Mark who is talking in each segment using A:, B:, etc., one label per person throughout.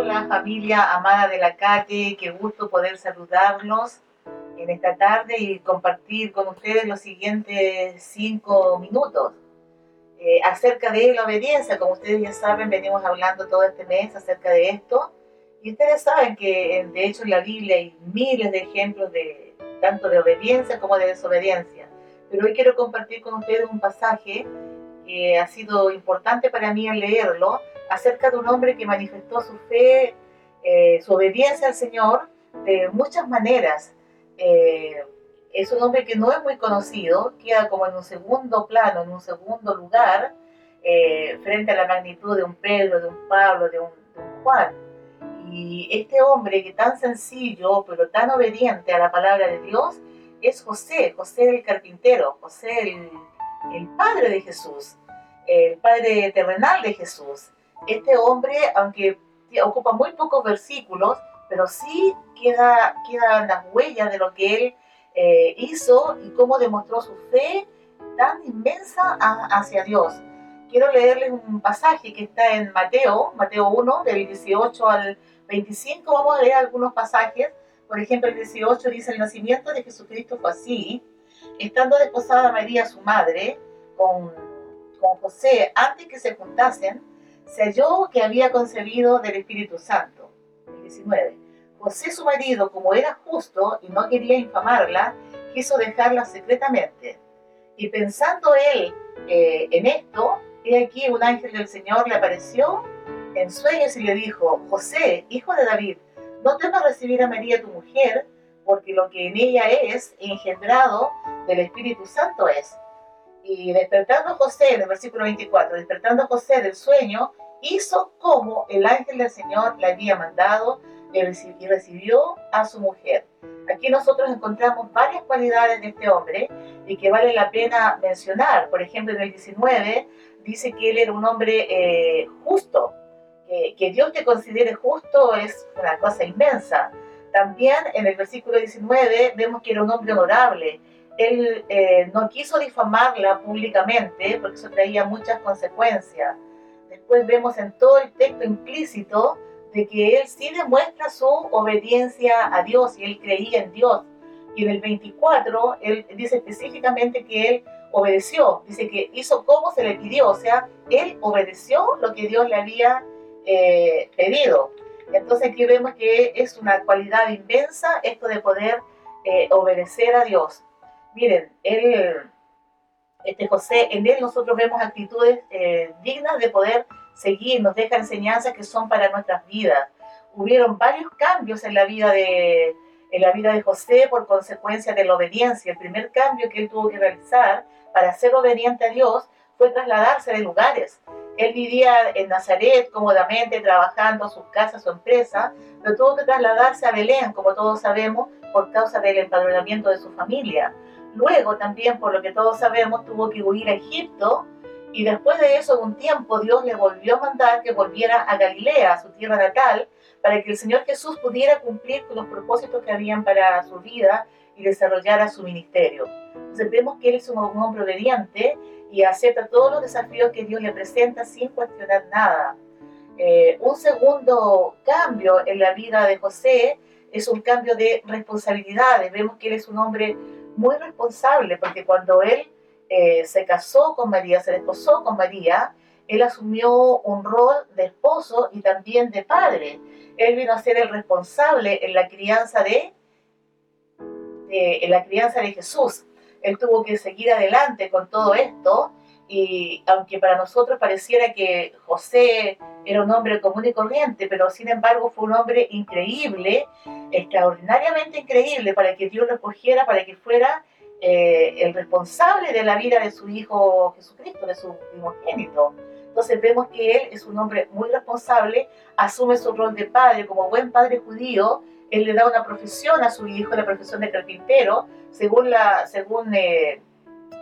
A: Hola familia amada de la Cate, qué gusto poder saludarlos en esta tarde y compartir con ustedes los siguientes cinco minutos. Eh, acerca de la obediencia, como ustedes ya saben, venimos hablando todo este mes acerca de esto. Y ustedes saben que de hecho en la Biblia hay miles de ejemplos de tanto de obediencia como de desobediencia. Pero hoy quiero compartir con ustedes un pasaje que ha sido importante para mí al leerlo, acerca de un hombre que manifestó su fe, eh, su obediencia al Señor de muchas maneras. Eh, es un hombre que no es muy conocido, queda como en un segundo plano, en un segundo lugar, eh, frente a la magnitud de un Pedro, de un Pablo, de un, Juan. Y este hombre que tan sencillo, pero tan obediente a la palabra de Dios, es José, José el carpintero, José el, el padre de Jesús, el padre terrenal de Jesús. Este hombre, aunque ocupa muy pocos versículos, pero sí queda, quedan las huellas de lo que él eh, hizo y cómo demostró su fe tan inmensa hacia Dios. Quiero leerles un pasaje que está en Mateo, Mateo 1, del 18 al 25. Vamos a leer algunos pasajes. Por ejemplo, el 18 dice, el nacimiento de Jesucristo fue así. Estando desposada María, su madre, con, con José, antes que se juntasen, se halló que había concebido del Espíritu Santo. El 19. José su marido, como era justo y no quería infamarla, quiso dejarla secretamente. Y pensando él eh, en esto, he aquí un ángel del Señor le apareció en sueños y le dijo, José, hijo de David, no temas recibir a María tu mujer, porque lo que en ella es engendrado del Espíritu Santo es. Y despertando José, en el versículo 24, despertando José del sueño, hizo como el ángel del Señor le había mandado y recibió a su mujer. Aquí nosotros encontramos varias cualidades de este hombre y que vale la pena mencionar. Por ejemplo, en el 19 dice que él era un hombre eh, justo. que Dios te considere justo es una cosa inmensa. También en el versículo 19 vemos que era un hombre honorable. Él eh, no quiso difamarla públicamente porque eso traía muchas consecuencias. Después vemos en todo el texto implícito de que él sí demuestra su obediencia a Dios y él creía en Dios. Y en el 24, él dice específicamente que él obedeció, dice que hizo como se le pidió, o sea, él obedeció lo que Dios le había eh, pedido. Entonces aquí vemos que es una cualidad inmensa esto de poder eh, obedecer a Dios. Miren, él, este José, en él nosotros vemos actitudes eh, dignas de poder seguir, nos deja enseñanzas que son para nuestras vidas. Hubieron varios cambios en la vida de, en la vida de José por consecuencia de la obediencia. El primer cambio que él tuvo que realizar para ser obediente a Dios fue trasladarse de lugares. Él vivía en Nazaret cómodamente, trabajando su casa, su empresa, pero tuvo que trasladarse a Belén, como todos sabemos, por causa del empadronamiento de su familia. Luego también, por lo que todos sabemos, tuvo que huir a Egipto y después de eso, un tiempo, Dios le volvió a mandar que volviera a Galilea, a su tierra natal, para que el Señor Jesús pudiera cumplir con los propósitos que habían para su vida y desarrollara su ministerio. Entonces vemos que él es un, hombre obediente y acepta todos los desafíos que Dios le presenta sin cuestionar nada. Eh, un segundo cambio en la vida de José es un cambio de responsabilidades. Vemos que él es un hombre muy responsable porque cuando él eh, se casó con María, se desposó con María, él asumió un rol de esposo y también de padre. Él vino a ser el responsable en la crianza de, en la crianza de Jesús. Él tuvo que seguir adelante con todo esto y aunque para nosotros pareciera que José era un hombre común y corriente, pero sin embargo fue un hombre increíble, extraordinariamente increíble para que Dios lo escogiera, para que fuera eh, el responsable de la vida de su Hijo Jesucristo, de su primogénito. Entonces vemos que él es un hombre muy responsable, asume su rol de padre como buen padre judío, él le da una profesión a su hijo, la profesión de carpintero, según la, según, eh,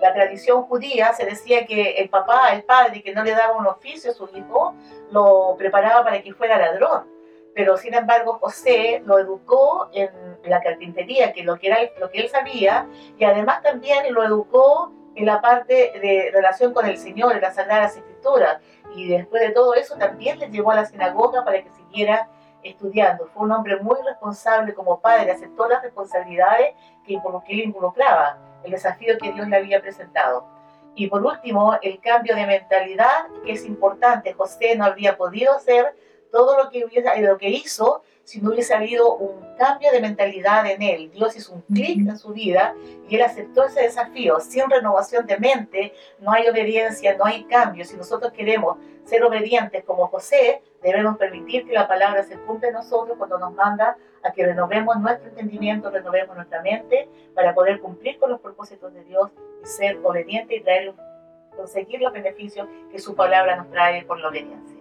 A: la tradición judía se decía que el papá, el padre, que no le daba un oficio a su hijo, lo preparaba para que fuera ladrón pero sin embargo José lo educó en la carpintería, que lo que, era, lo que él sabía, y además también lo educó en la parte de relación con el Señor, en las Sagradas Escrituras. Y después de todo eso también le llevó a la sinagoga para que siguiera estudiando. Fue un hombre muy responsable como padre, aceptó las responsabilidades que, que él involucraba, el desafío que Dios le había presentado. Y por último, el cambio de mentalidad, que es importante. José no habría podido hacer todo lo que, hubiese, lo que hizo si no hubiese habido un cambio de mentalidad en él. Dios hizo un clic en su vida y él aceptó ese desafío. Sin renovación de mente no hay obediencia, no hay cambio. Si nosotros queremos ser obedientes como José, debemos permitir que la palabra se cumpla en nosotros cuando nos manda a que renovemos nuestro entendimiento, renovemos nuestra mente para poder cumplir con los propósitos de Dios y ser obedientes y traer, conseguir los beneficios que su palabra nos trae por la obediencia.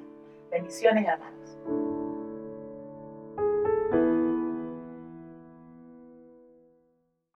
A: Bendiciones, hermanos.